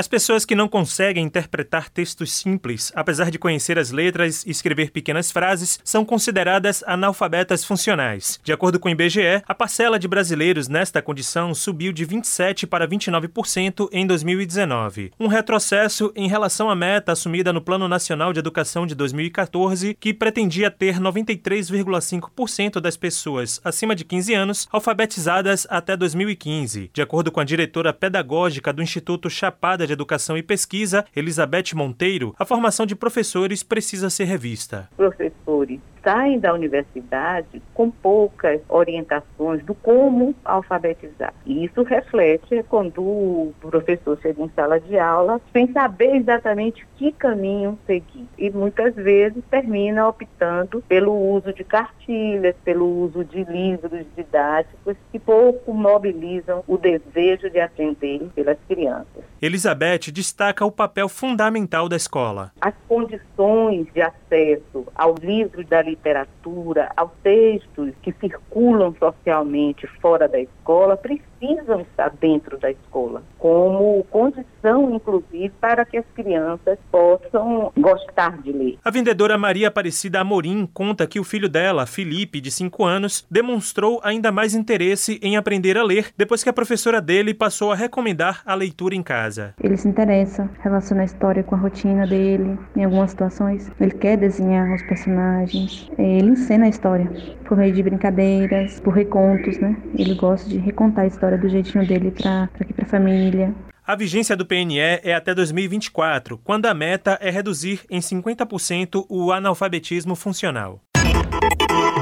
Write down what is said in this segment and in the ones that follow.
As pessoas que não conseguem interpretar textos simples, apesar de conhecer as letras e escrever pequenas frases, são consideradas analfabetas funcionais. De acordo com o IBGE, a parcela de brasileiros nesta condição subiu de 27% para 29% em 2019. Um retrocesso em relação à meta assumida no Plano Nacional de Educação de 2014, que pretendia ter 93,5% das pessoas acima de 15 anos alfabetizadas até 2015. De acordo com a diretora pedagógica do Instituto Chapada de Educação e Pesquisa, Elizabeth Monteiro, a formação de professores precisa ser revista. Professores saem da universidade com poucas orientações do como alfabetizar. E isso reflete quando o professor chega em sala de aula sem saber exatamente que caminho seguir. E muitas vezes termina optando pelo uso de cartilhas, pelo uso de livros didáticos que pouco mobilizam o desejo de aprender pelas crianças. Elizabeth destaca o papel fundamental da escola. As condições de acesso aos livros da literatura, aos textos que circulam socialmente fora da escola, precisam estar dentro da escola, como condição, inclusive, para que as crianças possam gostar de ler. A vendedora Maria Aparecida Amorim conta que o filho dela, Felipe, de 5 anos, demonstrou ainda mais interesse em aprender a ler depois que a professora dele passou a recomendar a leitura em casa. Ele se interessa, relaciona a história com a rotina dele, em algumas situações. Ele quer desenhar os personagens, ele encena a história por meio de brincadeiras, por recontos, né? Ele gosta de recontar a história do jeitinho dele para aqui para a família. A vigência do PNE é até 2024, quando a meta é reduzir em 50% o analfabetismo funcional.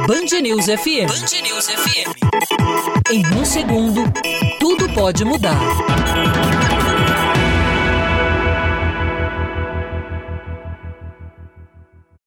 Band News FM. Band News FM. Em um segundo, tudo pode mudar.